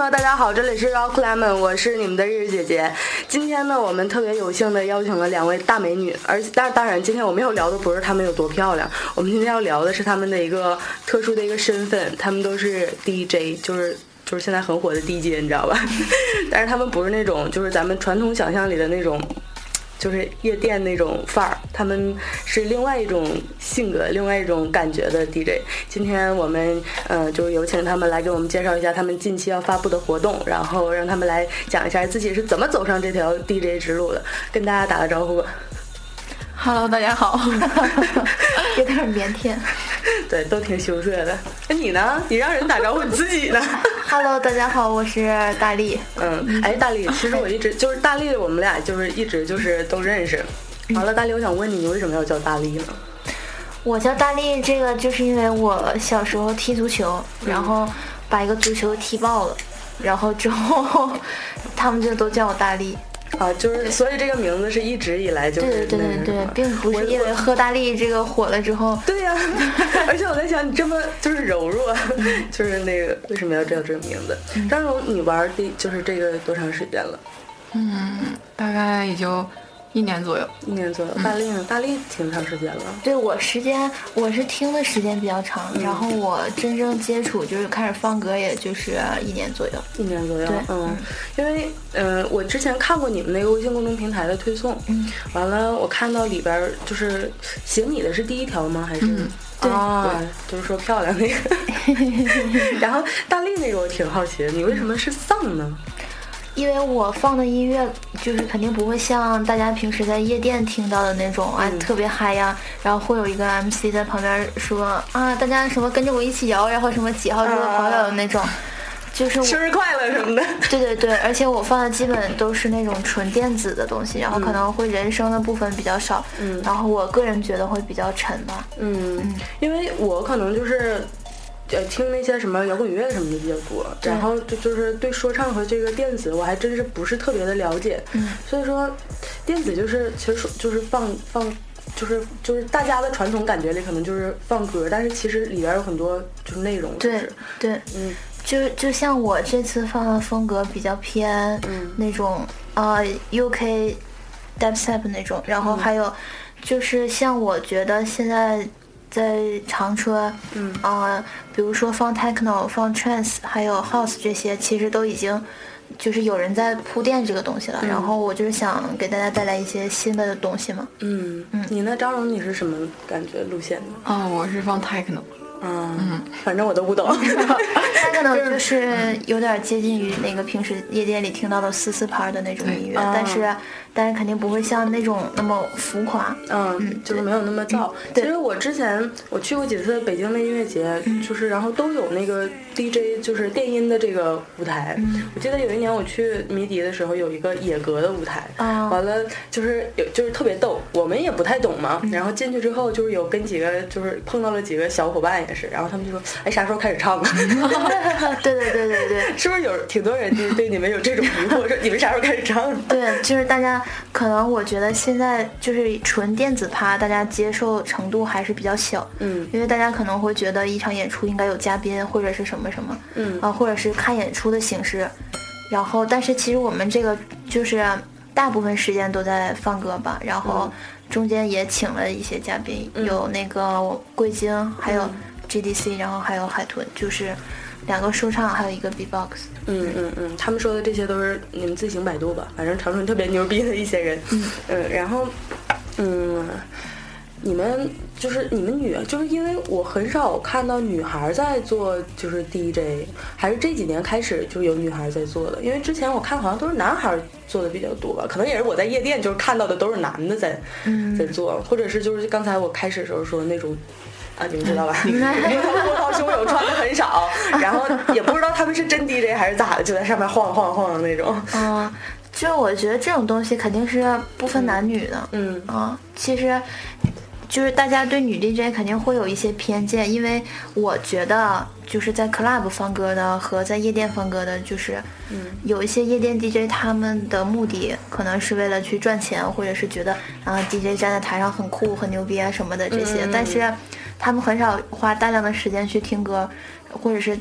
哈喽，大家好，这里是 Rock Lemon，我是你们的日日姐姐。今天呢，我们特别有幸的邀请了两位大美女，而但当然，今天我们要聊的不是她们有多漂亮，我们今天要聊的是她们的一个特殊的一个身份，她们都是 DJ，就是就是现在很火的 DJ，你知道吧？但是她们不是那种就是咱们传统想象里的那种。就是夜店那种范儿，他们是另外一种性格、另外一种感觉的 DJ。今天我们呃，就有请他们来给我们介绍一下他们近期要发布的活动，然后让他们来讲一下自己是怎么走上这条 DJ 之路的，跟大家打个招呼。Hello，大家好，有点腼腆。对，都挺羞涩的。那你呢？你让人打招呼，你自己呢？Hello，大家好，我是大力。嗯，哎，大力，其实我一直就是大力，我们俩就是一直就是都认识。完了，大力，我想问你，你为什么要叫大力呢？我叫大力，这个就是因为我小时候踢足球，然后把一个足球踢爆了，然后之后 他们就都叫我大力。啊，就是所以这个名字是一直以来就是对对对，并不是因为喝大力这个火了之后。对呀，而且我在想，你这么就是柔弱，就是那个为什么要叫这个名字？张荣，你玩第就是这个多长时间了？嗯，大概也就。一年左右，一年左右。大力呢？大力挺长时间了。对我时间，我是听的时间比较长，然后我真正接触就是开始放歌，也就是一年左右。一年左右，嗯，因为嗯，我之前看过你们那个微信公众平台的推送，嗯，完了我看到里边就是写你的是第一条吗？还是啊？就是说漂亮那个。然后大力那个我挺好奇的，你为什么是丧呢？因为我放的音乐就是肯定不会像大家平时在夜店听到的那种啊，特别嗨呀，然后会有一个 MC 在旁边说啊，大家什么跟着我一起摇，然后什么几号桌的朋友的那种，就是生日快乐什么的。对对对，而且我放的基本都是那种纯电子的东西，然后可能会人声的部分比较少，嗯，然后我个人觉得会比较沉吧。嗯，因为我可能就是。呃，听那些什么摇滚乐什么的比较多，然后就就是对说唱和这个电子，我还真是不是特别的了解。嗯，所以说，电子就是其实说就是放放，就是就是大家的传统感觉里可能就是放歌，但是其实里边有很多就是内容。对对，嗯，就就像我这次放的风格比较偏那种呃 UK dubstep 那种，然后还有就是像我觉得现在。在长春，嗯啊，比如说放 techno、放 trance，还有 house 这些，其实都已经就是有人在铺垫这个东西了。然后我就是想给大家带来一些新的东西嘛。嗯嗯，你呢，张荣，你是什么感觉路线的？啊，我是放 techno。嗯，反正我都不懂。他可能就是有点接近于那个平时夜店里听到的四四拍的那种音乐，但是但是肯定不会像那种那么浮夸。嗯，就是没有那么燥。其实我之前我去过几次北京的音乐节，就是然后都有那个 DJ 就是电音的这个舞台。我记得有一年我去迷笛的时候，有一个野格的舞台。完了就是有就是特别逗，我们也不太懂嘛。然后进去之后就是有跟几个就是碰到了几个小伙伴也。是，然后他们就说：“哎，啥时候开始唱啊？” 对对对对对，是不是有挺多人就是对你们有这种疑惑，说你们啥时候开始唱？对，就是大家可能我觉得现在就是纯电子趴，大家接受程度还是比较小。嗯，因为大家可能会觉得一场演出应该有嘉宾或者是什么什么，嗯啊，或者是看演出的形式。然后，但是其实我们这个就是大部分时间都在放歌吧，然后中间也请了一些嘉宾，有那个桂晶，还有。GDC，然后还有海豚，就是两个说唱，还有一个 B-box。嗯嗯嗯，他们说的这些都是你们自行百度吧，反正长春特别牛逼的一些人。嗯嗯，然后嗯，你们就是你们女，就是因为我很少看到女孩在做就是 DJ，还是这几年开始就有女孩在做的，因为之前我看好像都是男孩做的比较多吧，可能也是我在夜店就是看到的都是男的在在做，或者是就是刚才我开始时候说那种。啊，你们知道吧？波涛汹涌，穿的很少，然后也不知道他们是真 DJ 还是咋的，就在上面晃晃晃的那种。嗯，就我觉得这种东西肯定是不分男女的。嗯啊，其实就是大家对女 DJ 肯定会有一些偏见，因为我觉得就是在 club 放歌的和在夜店放歌的，就是有一些夜店 DJ 他们的目的可能是为了去赚钱，或者是觉得啊 DJ 站在台上很酷很牛逼啊什么的这些，但是。他们很少花大量的时间去听歌，或者是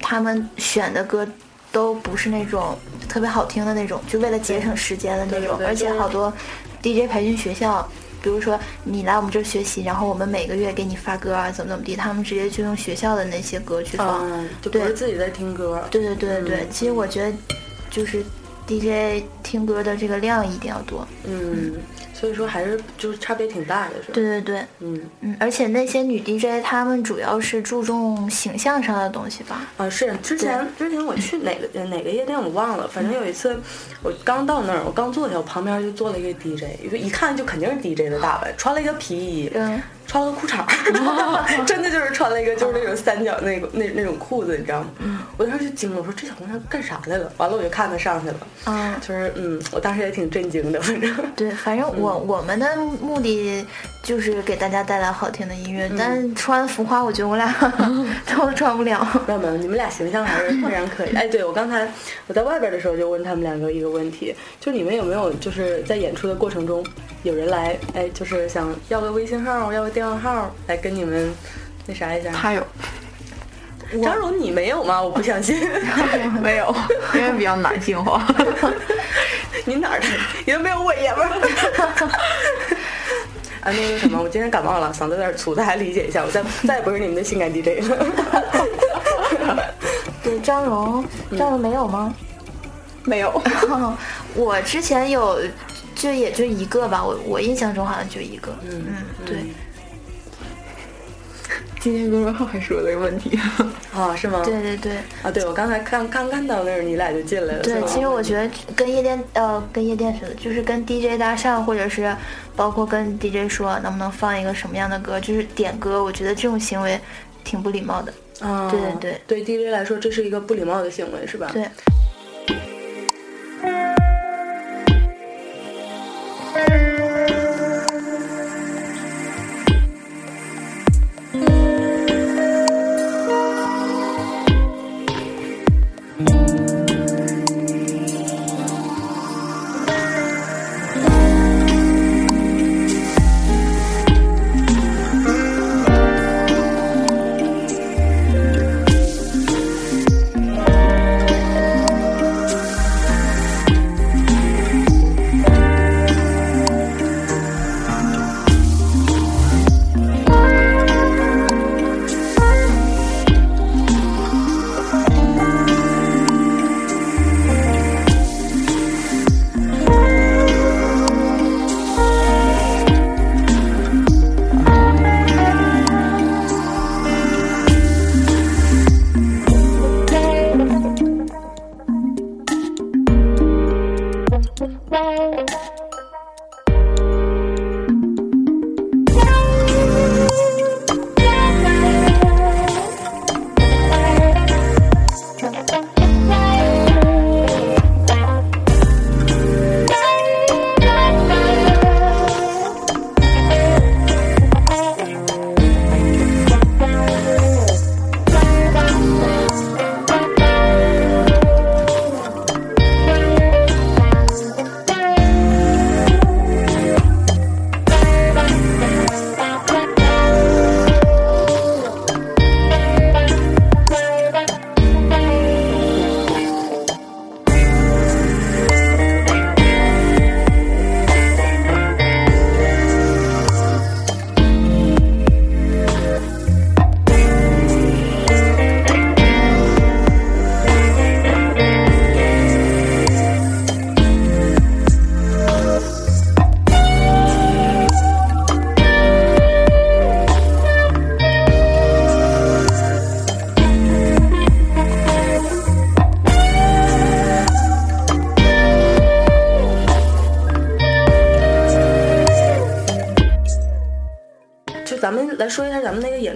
他们选的歌，都不是那种特别好听的那种，就为了节省时间的那种。而且好多 DJ 培训学校，比如说你来我们这儿学习，然后我们每个月给你发歌啊，怎么怎么地，他们直接就用学校的那些歌去放，就不是自己在听歌。对对对对对，其实我觉得就是 DJ 听歌的这个量一定要多。嗯。所以说还是就是差别挺大的，是吧？对对对，嗯嗯，而且那些女 DJ 她们主要是注重形象上的东西吧？啊，是之前之前我去哪个哪个夜店我忘了，反正有一次我刚到那儿，我刚坐下，我旁边就坐了一个 DJ，一看就肯定是 DJ 的打扮，穿了一个皮衣。嗯。穿了个裤衩，真的就是穿了一个就是那种三角那个那那种裤子，你知道吗？我当时就惊了，我说这小姑娘干啥来了？完了我就看她上去了，嗯，就是嗯，我当时也挺震惊的，反正对，反正我我们的目的就是给大家带来好听的音乐，但穿浮夸，我觉得我俩 都穿不了。没有没有，你们俩形象还是 非常可以。哎，对我刚才我在外边的时候就问他们两个一个问题，就你们有没有就是在演出的过程中有人来哎，就是想要个微信号，要个电。电话号来跟你们那啥一下，他有，张荣你没有吗？我不相信，没有，因为比较男性化。你哪儿的？你都没有我爷们儿。啊，那个什么，我今天感冒了，嗓子有点粗，大家理解一下。我再再也不是你们的性感 DJ 了。对，张荣，张荣没有吗？没有。我之前有。就也就一个吧，我我印象中好像就一个。嗯嗯，对。今天公众号还说了个问题啊？是吗？对对对。啊，对，我刚才看刚看到那儿，你俩就进来了。对，其实我觉得跟夜店呃跟夜店似的，就是跟 DJ 搭讪，或者是包括跟 DJ 说能不能放一个什么样的歌，就是点歌，我觉得这种行为挺不礼貌的。啊，对对对，对 DJ 来说这是一个不礼貌的行为，是吧？对。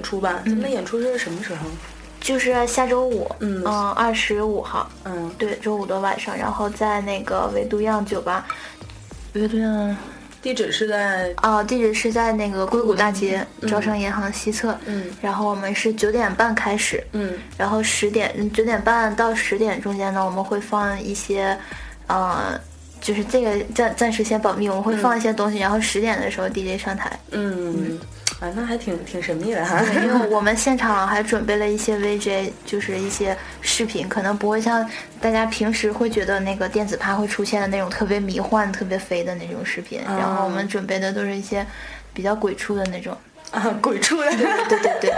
出吧，咱们的演出是什么时候？就是下周五，嗯，二十五号，嗯，对，周五的晚上，然后在那个维都漾酒吧，维都漾，地址是在啊，地址是在那个硅谷大街招商银行西侧，嗯，然后我们是九点半开始，嗯，然后十点九点半到十点中间呢，我们会放一些，呃，就是这个暂暂时先保密，我们会放一些东西，然后十点的时候 DJ 上台，嗯。啊，那还挺挺神秘的哈。因为我们现场还准备了一些 VJ，就是一些视频，可能不会像大家平时会觉得那个电子趴会出现的那种特别迷幻、特别飞的那种视频。然后我们准备的都是一些比较鬼畜的那种。啊，鬼畜的，对对对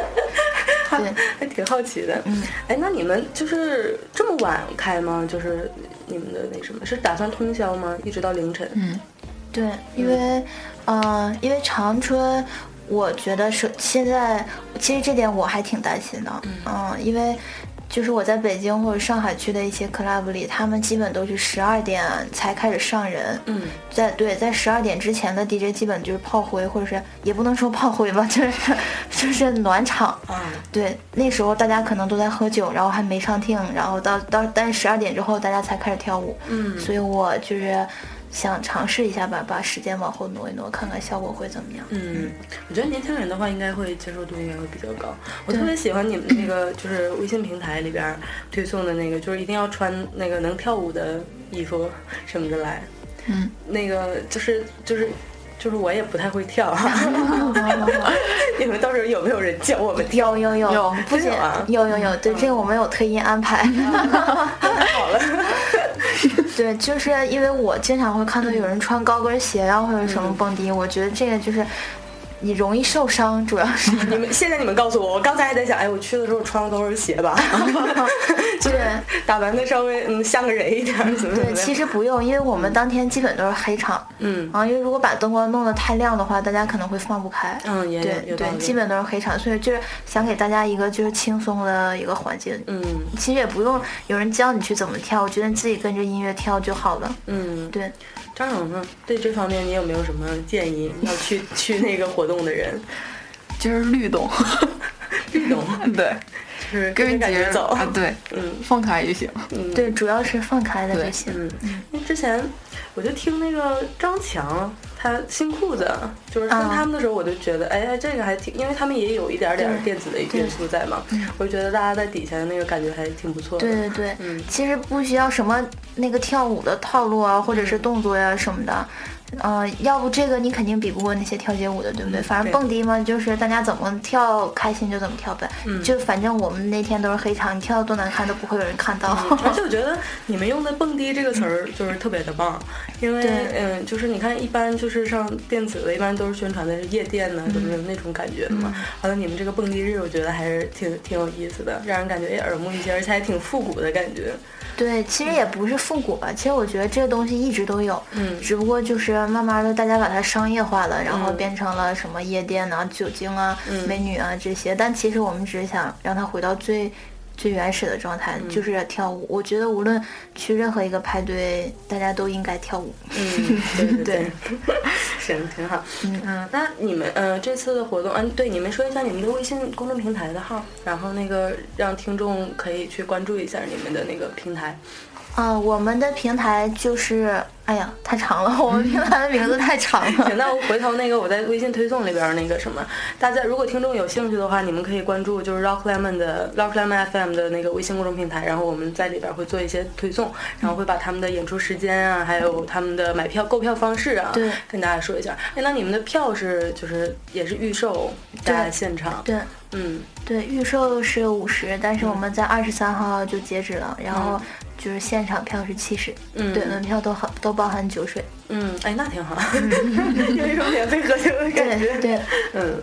对，还挺好奇的。嗯，哎，那你们就是这么晚开吗？就是你们的那什么，是打算通宵吗？一直到凌晨？嗯，对，因为，嗯，因为长春。我觉得是现在，其实这点我还挺担心的，嗯，因为就是我在北京或者上海区的一些 club 里，他们基本都是十二点才开始上人，嗯，在对，在十二点之前的 DJ 基本就是炮灰，或者是也不能说炮灰吧，就是就是暖场，啊，对，那时候大家可能都在喝酒，然后还没上听，然后到到但是十二点之后大家才开始跳舞，嗯，所以我就是。想尝试一下吧，把时间往后挪一挪，看看效果会怎么样。嗯，我觉得年轻人的话，应该会接受度应该会比较高。我特别喜欢你们那个，就是微信平台里边推送的那个，就是一定要穿那个能跳舞的衣服什么的来。嗯，那个就是就是就是我也不太会跳。你们到时候有没有人教我们跳？有有有，不仅有有有，对这个我们有特意安排。太好了。对，就是因为我经常会看到有人穿高跟鞋啊，或者什么蹦迪，我觉得这个就是。你容易受伤，主要是。你们现在你们告诉我，我刚才还在想，哎，我去的时候穿的都是鞋吧，就是，打扮的稍微嗯像个人一点，怎么对，其实不用，因为我们当天基本都是黑场，嗯。啊，因为如果把灯光弄得太亮的话，大家可能会放不开，嗯，也对对，基本都是黑场，所以就是想给大家一个就是轻松的一个环境，嗯，其实也不用有人教你去怎么跳，我觉得你自己跟着音乐跳就好了，嗯，对。张总呢？对这方面你有没有什么建议？要去去那个活动的人，就是律动，律动，对，就是跟着感觉走。啊，对，嗯，放开就行，嗯，对，主要是放开了就行。嗯，因为之前我就听那个张强。他新裤子就是穿他们的时候，我就觉得，哎，这个还挺，因为他们也有一点点电子的元素在嘛，我就觉得大家在底下的那个感觉还挺不错的。对对对，嗯，其实不需要什么那个跳舞的套路啊，或者是动作呀什么的。嗯，要不这个你肯定比不过那些跳街舞的，对不对？反正蹦迪嘛，就是大家怎么跳开心就怎么跳呗。嗯，就反正我们那天都是黑场，你跳的多难看都不会有人看到。而且我觉得你们用的“蹦迪”这个词儿就是特别的棒，因为嗯，就是你看一般就是上电子的，一般都是宣传的是夜店呢，什么什么那种感觉的嘛。完了，你们这个蹦迪日，我觉得还是挺挺有意思的，让人感觉也耳目一新，而且还挺复古的感觉。对，其实也不是复古吧，其实我觉得这个东西一直都有，嗯，只不过就是慢慢的大家把它商业化了，然后变成了什么夜店啊、酒精啊、美女啊这些，但其实我们只是想让它回到最。最原始的状态就是跳舞。我觉得无论去任何一个派对，大家都应该跳舞。嗯，对 对对，行，挺好。嗯嗯，那你们呃这次的活动，嗯，对，你们说一下你们的微信公众平台的号，然后那个让听众可以去关注一下你们的那个平台。嗯，我们的平台就是，哎呀，太长了，我们平台的名字太长了。行，那我回头那个我在微信推送里边那个什么，大家如果听众有兴趣的话，你们可以关注就是 Rock Lemon 的 Rock Lemon FM 的那个微信公众平台，然后我们在里边会做一些推送，然后会把他们的演出时间啊，还有他们的买票购票方式啊，对，跟大家说一下。哎，那你们的票是就是也是预售加现场？对，嗯，对，预售是五十，但是我们在二十三号就截止了，然后。就是现场票是七十，嗯，对，门票都含，都包含酒水，嗯，哎，那挺好，有一种免费喝酒的感觉，对，嗯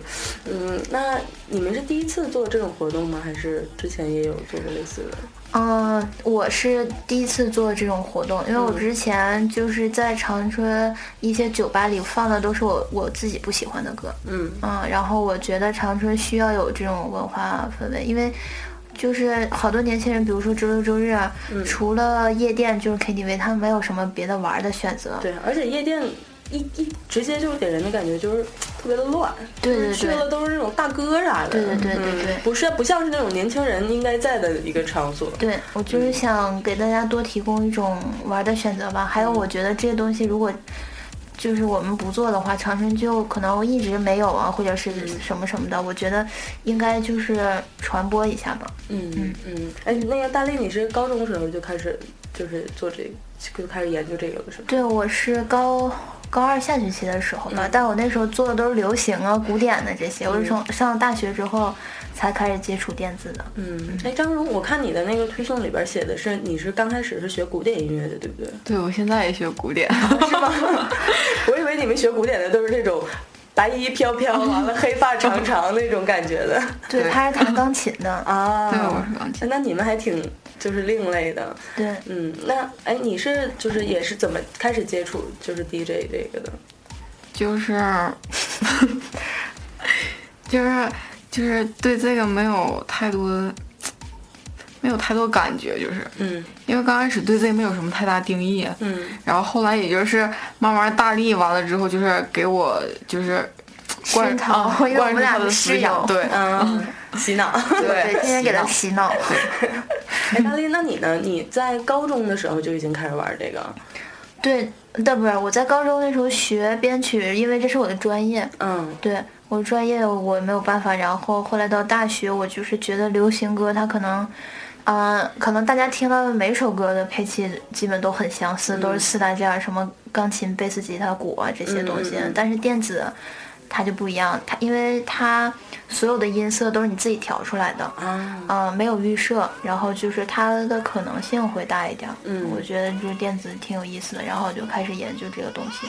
嗯，那你们是第一次做这种活动吗？还是之前也有做过类似的？嗯，我是第一次做这种活动，因为我之前就是在长春一些酒吧里放的都是我我自己不喜欢的歌，嗯嗯，然后我觉得长春需要有这种文化氛围，因为。就是好多年轻人，比如说周六周日啊，除了夜店就是 KTV，他们没有什么别的玩的选择。对，而且夜店一一直接就是给人的感觉就是特别的乱。对对对，去了都是那种大哥啥的。对对对对对，不是不像是那种年轻人应该在的一个场所。对，我就是想给大家多提供一种玩的选择吧。还有，我觉得这些东西如果。就是我们不做的话，长春就可能一直没有啊，或者是什么什么的。我觉得应该就是传播一下吧。嗯嗯嗯。哎，那个大力，你是高中的时候就开始就是做这个，就开始研究这个了，是吗？对，我是高高二下学期的时候吧，但我那时候做的都是流行啊、古典的这些。我是从上了大学之后才开始接触电子的。嗯，哎，张荣，我看你的那个推送里边写的是你是刚开始是学古典音乐的，对不对？对，我现在也学古典，是吗？我以为你们学古典的都是那种。白衣飘飘，完了黑发长长那种感觉的。对，他是弹钢琴的啊。对，我是钢琴。那你们还挺就是另类的。对，嗯，那哎，你是就是也是怎么开始接触就是 DJ 这个的？就是，就是就是对这个没有太多。没有太多感觉，就是，嗯，因为刚开始对这个没有什么太大定义，嗯，然后后来也就是慢慢大力完了之后，就是给我就是灌汤，灌输他的思想，对，嗯，洗脑，对，天天给他洗脑。哎，大力，那你呢？你在高中的时候就已经开始玩这个？对，但不是我在高中那时候学编曲，因为这是我的专业，嗯，对我专业我没有办法。然后后来到大学，我就是觉得流行歌它可能。嗯，可能大家听到的每首歌的配器基本都很相似，都是四大件，什么钢琴、贝斯、吉他、鼓啊这些东西。但是电子，它就不一样，它因为它所有的音色都是你自己调出来的，嗯，没有预设，然后就是它的可能性会大一点。嗯，我觉得就是电子挺有意思的，然后我就开始研究这个东西。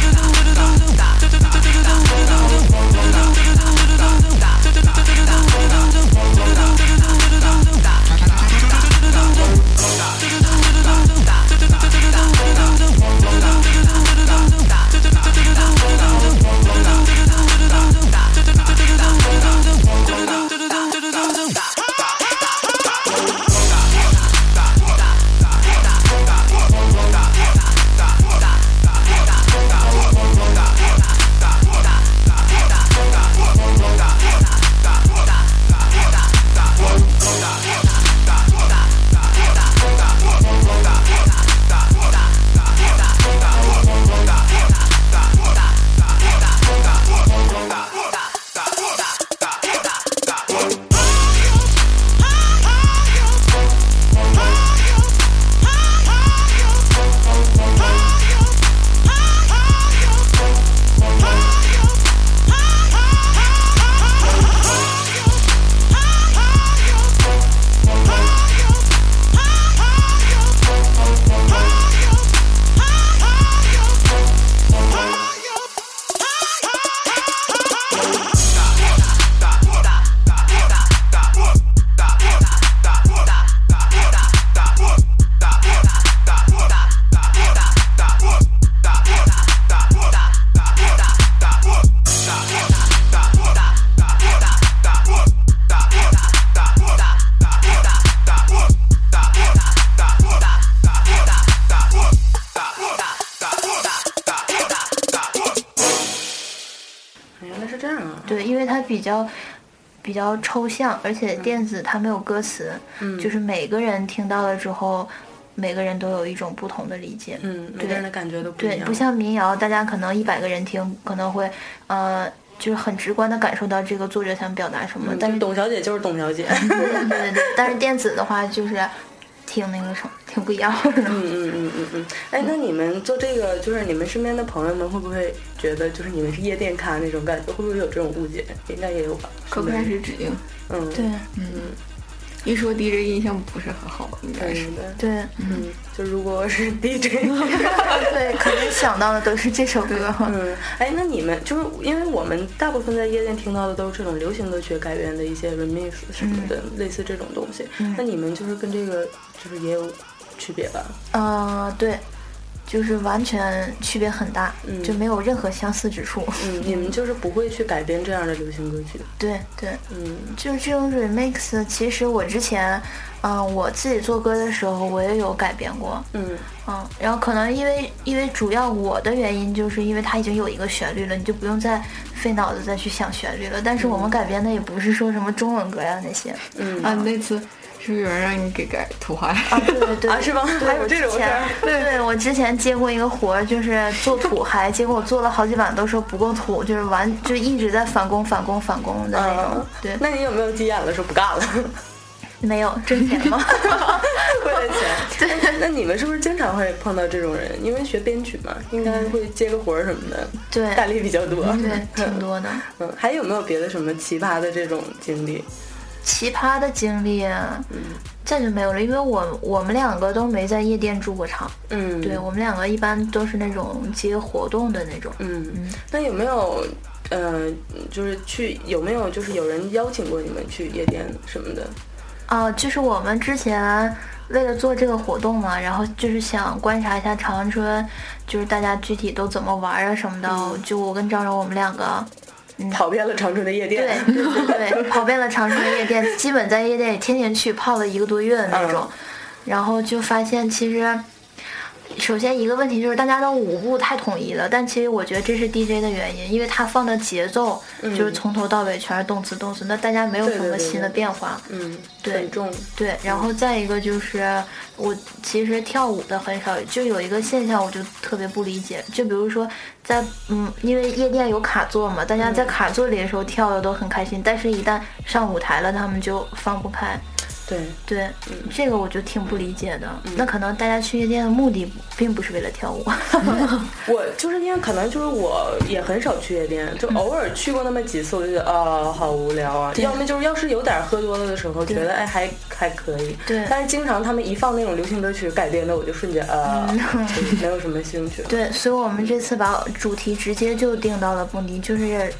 比较比较抽象，而且电子它没有歌词，就是每个人听到了之后，每个人都有一种不同的理解。嗯，每个人的感觉都不一样。对，不像民谣，大家可能一百个人听，可能会呃，就是很直观的感受到这个作者想表达什么。但是董小姐就是董小姐。对对对，但是电子的话就是。挺那个什么，挺不一样的。嗯嗯嗯嗯嗯。哎，那你们做这个，就是你们身边的朋友们会不会觉得，就是你们是夜店咖那种感觉？会不会有这种误解？应该也有吧。可不开始指定。嗯，对，嗯。一说 DJ 印象不是很好，应该是的。对，嗯，就如果是 DJ，对，可能想到的都是这首歌。嗯，哎，那你们就是因为我们大部分在夜店听到的都是这种流行歌曲改编的一些 remix 什么的，类似这种东西。那你们就是跟这个就是也有区别吧？呃，对。就是完全区别很大，就没有任何相似之处。嗯，你们就是不会去改编这样的流行歌曲？对对，嗯，就是这种 remix。其实我之前，嗯，我自己做歌的时候，我也有改编过。嗯嗯，然后可能因为因为主要我的原因，就是因为它已经有一个旋律了，你就不用再费脑子再去想旋律了。但是我们改编的也不是说什么中文歌呀那些。嗯啊，那次。是不是有人让你给改土嗨啊？对对对，啊是吗？还有这种事儿？对对，我之前接过一个活儿，就是做土嗨，结果我做了好几版都说不够土，就是完就一直在返工返工返工的那种。对，那你有没有急眼了说不干了？没有挣钱吗？为了钱。对，那你们是不是经常会碰到这种人？因为学编曲嘛，应该会接个活儿什么的。对，大力比较多。对，挺多的。嗯，还有没有别的什么奇葩的这种经历？奇葩的经历，嗯，这就没有了，因为我我们两个都没在夜店驻过场。嗯，对我们两个一般都是那种接活动的那种。嗯嗯，那有没有？呃，就是去有没有就是有人邀请过你们去夜店什么的？哦，就是我们之前为了做这个活动嘛，然后就是想观察一下长春，就是大家具体都怎么玩啊什么的。就我跟张柔，我们两个跑遍了长春的夜店，对对对，跑遍了长春的夜店，基本在夜店里天天去泡了一个多月的那种，然后就发现其实。首先一个问题就是大家的舞步太统一了，但其实我觉得这是 DJ 的原因，因为他放的节奏就是从头到尾全是动词动词，那大家没有什么新的变化。嗯，对，重。对，然后再一个就是我其实跳舞的很少，就有一个现象我就特别不理解，就比如说在嗯，因为夜店有卡座嘛，大家在卡座里的时候跳的都很开心，但是一旦上舞台了，他们就放不开。对对，这个我就挺不理解的。那可能大家去夜店的目的并不是为了跳舞。我就是因为可能就是我也很少去夜店，就偶尔去过那么几次，我就觉得啊好无聊啊。要么就是要是有点喝多了的时候，觉得哎还还可以。对。但是经常他们一放那种流行歌曲改编的，我就瞬间啊没有什么兴趣。对，所以我们这次把主题直接就定到了蹦迪，就是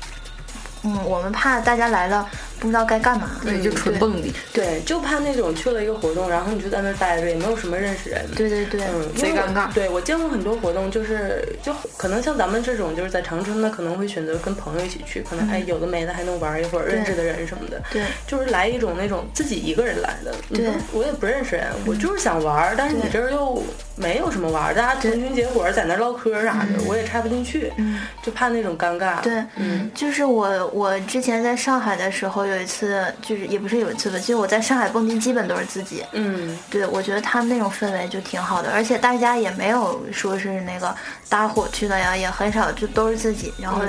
嗯，我们怕大家来了。不知道该干嘛，对，就纯蹦迪，对，就怕那种去了一个活动，然后你就在那待着，也没有什么认识人，对对对，嗯，贼尴尬。对我见过很多活动，就是就可能像咱们这种，就是在长春的，可能会选择跟朋友一起去，可能哎有的没的还能玩一会儿，认识的人什么的，对，就是来一种那种自己一个人来的，对，我也不认识人，我就是想玩，但是你这儿又没有什么玩，大家成群结伙在那唠嗑啥的，我也插不进去，嗯，就怕那种尴尬，对，嗯，就是我我之前在上海的时候有一次。就是也不是有一次吧，就我在上海蹦迪，基本都是自己。嗯，对，我觉得他们那种氛围就挺好的，而且大家也没有说是那个搭伙去的呀，也很少，就都是自己。然后，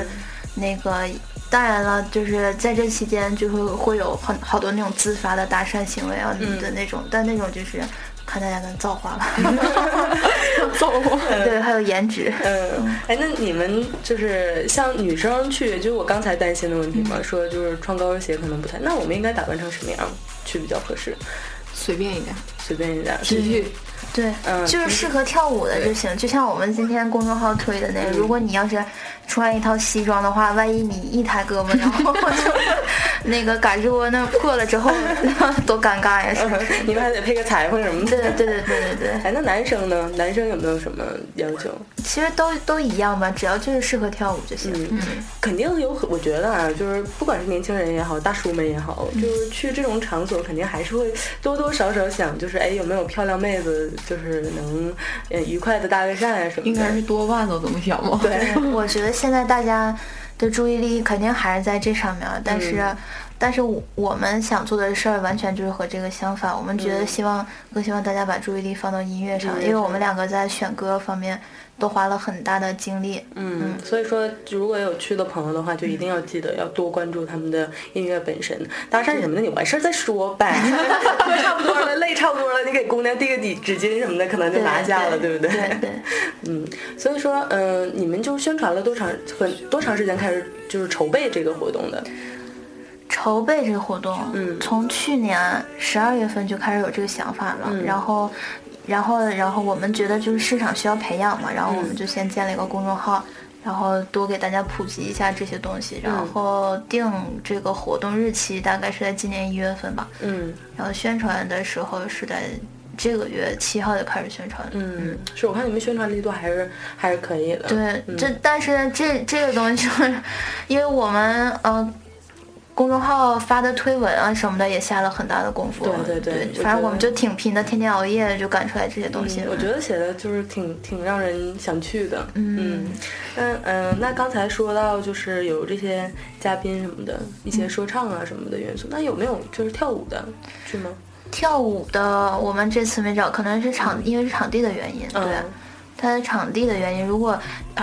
那个当然了，就是在这期间就会会有很好多那种自发的搭讪行为啊的那种，但那种就是看大家的造化吧。造化。对，还有颜值。嗯，哎，那你们就是像女生去，就是我刚才担心的问题嘛，说就是穿高跟鞋可能不太，那我们应该打扮成什么样去比较合适？随便一点，随便一点，T 恤。对，嗯，就是适合跳舞的就行。就像我们今天公众号推的那个，如果你要是穿一套西装的话，万一你一抬胳膊，然后就那个嘎吱窝那破了之后，多尴尬呀！你们还得配个裁缝什么的。对对对对对对。哎，那男生呢？男生有没有什么要求？其实都都一样吧，只要就是适合跳舞就行。嗯，肯定有，我觉得啊，就是不管是年轻人也好，大叔们也好，就是去这种场所，肯定还是会多多少少想，就是哎，有没有漂亮妹子，就是能呃愉快的搭个讪啊什么的。应该是多半都这么想吧。对，我觉得现在大家的注意力肯定还是在这上面，但是。但是我们想做的事儿完全就是和这个相反，我们觉得希望更希望大家把注意力放到音乐上，因为我们两个在选歌方面都花了很大的精力。嗯，所以说如果有去的朋友的话，就一定要记得要多关注他们的音乐本身。搭讪什么的你完事儿再说呗，差不多了，累差不多了，你给姑娘递个纸纸巾什么的，可能就拿下了，对不对？对对。嗯，所以说，嗯，你们就宣传了多长很多长时间开始就是筹备这个活动的？筹备这个活动，嗯，从去年十二月份就开始有这个想法了，然后，然后，然后我们觉得就是市场需要培养嘛，然后我们就先建了一个公众号，然后多给大家普及一下这些东西，然后定这个活动日期大概是在今年一月份吧，嗯，然后宣传的时候是在这个月七号就开始宣传，嗯，是我看你们宣传力度还是还是可以的，对，这但是这这个东西，因为我们嗯。公众号发的推文啊什么的也下了很大的功夫，对对对，反正我们就挺拼的，天天熬夜就赶出来这些东西。我觉得写的就是挺挺让人想去的，嗯嗯嗯。那刚才说到就是有这些嘉宾什么的，一些说唱啊什么的元素，那有没有就是跳舞的，是吗？跳舞的我们这次没找，可能是场因为是场地的原因，对。它的场地的原因。如果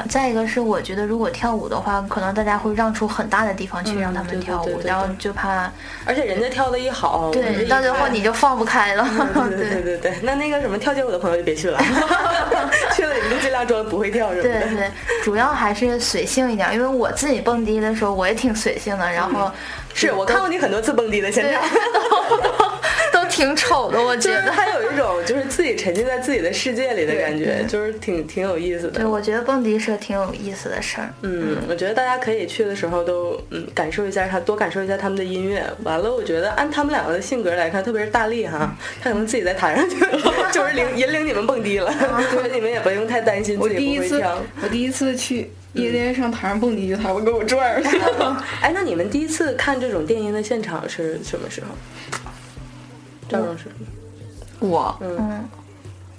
再一个是，我觉得如果跳舞的话，可能大家会让出很大的地方去让他们跳舞，然后就怕，而且人家跳的一好，对，到最后你就放不开了。对对对对，那那个什么跳街舞的朋友就别去了 去了你们就尽量装不会跳，是吧？对对，主要还是随性一点，因为我自己蹦迪的时候我也挺随性的，然后是我看过你很多次蹦迪的现场。挺丑的，我觉得他有一种就是自己沉浸在自己的世界里的感觉，就是挺挺有意思的。对，我觉得蹦迪是挺有意思的事儿。嗯，我觉得大家可以去的时候都嗯感受一下他，多感受一下他们的音乐。完了，我觉得按他们两个的性格来看，特别是大力哈，他可能自己在台上就 就是领引领你们蹦迪了，所以你们也不用太担心自己不会跳。我第一次去夜店上台上蹦迪，他们给我转。哎，那你们第一次看这种电音的现场是什么时候？赵老师，我嗯，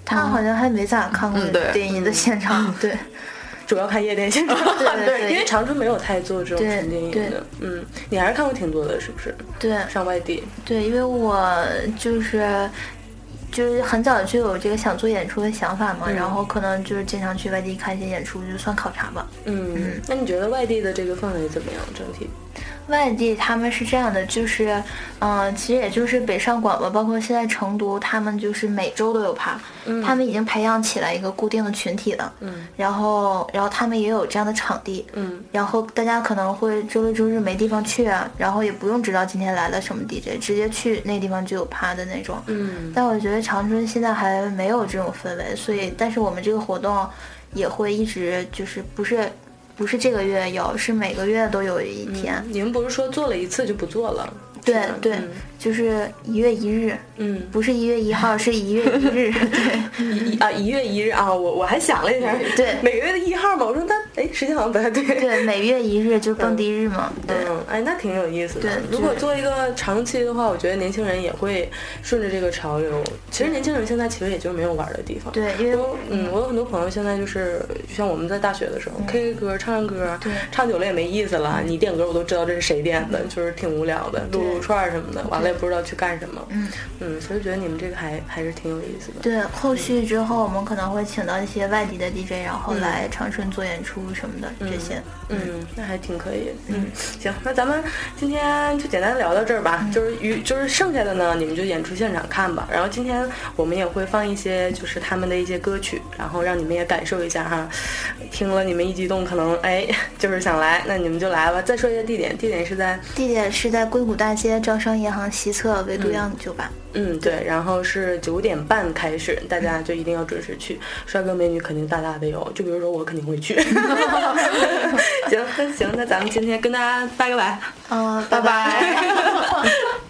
他好像还没咋看过电影的现场，对，主要看夜店现场，对对，因为长春没有太做这种纯电影的，嗯，你还是看过挺多的，是不是？对，上外地，对，因为我就是就是很早就有这个想做演出的想法嘛，然后可能就是经常去外地看一些演出，就算考察吧。嗯，那你觉得外地的这个氛围怎么样？整体？外地他们是这样的，就是，嗯，其实也就是北上广吧，包括现在成都，他们就是每周都有趴，他们已经培养起来一个固定的群体了，嗯，然后，然后他们也有这样的场地，嗯，然后大家可能会周六周日没地方去啊，然后也不用知道今天来了什么 DJ，直接去那地方就有趴的那种，嗯，但我觉得长春现在还没有这种氛围，所以，但是我们这个活动也会一直就是不是。不是这个月有，是每个月都有一天。你们不是说做了一次就不做了？对对，就是一月一日。嗯，不是一月一号，是一月一日。对，一啊一月一日啊，我我还想了一下，对，每个月的一号嘛，我说那哎，时间好像不太对。对，每月一日就是蹦迪日嘛。嗯，哎，那挺有意思的。对，如果做一个长期的话，我觉得年轻人也会顺着这个潮流。其实年轻人现在其实也就没有玩的地方。对，因为嗯，我有很多朋友现在就是像我们在大学的时候，K K 歌、唱唱歌，唱久了也没意思了。你点歌我都知道这是谁点的，就是挺无聊的，撸撸串什么的，完了也不知道去干什么。嗯嗯，所以觉得你们这个还还是挺有意思的。对，后续之后我们可能会请到一些外地的 DJ，然后来长春做演出什么的这些。嗯，那还挺可以。嗯，行，那咱们今天就简单聊到这儿吧。就是与就是剩下的呢，你们就演出现场看吧。然后今天我们也会放一些就是他们的一些歌曲，然后让你们也感受一下哈。听了你们一激动，可能哎 就是想来，那你们就来吧。再说一下地点，地点是在地点是在硅谷大街招商银行西侧维都样酒吧。嗯，对，然后是九点半开始，大家就一定要准时去。帅哥美女肯定大大的有，就比如说我肯定会去。行，那行，那咱们今天跟大家拜个拜，嗯，拜拜。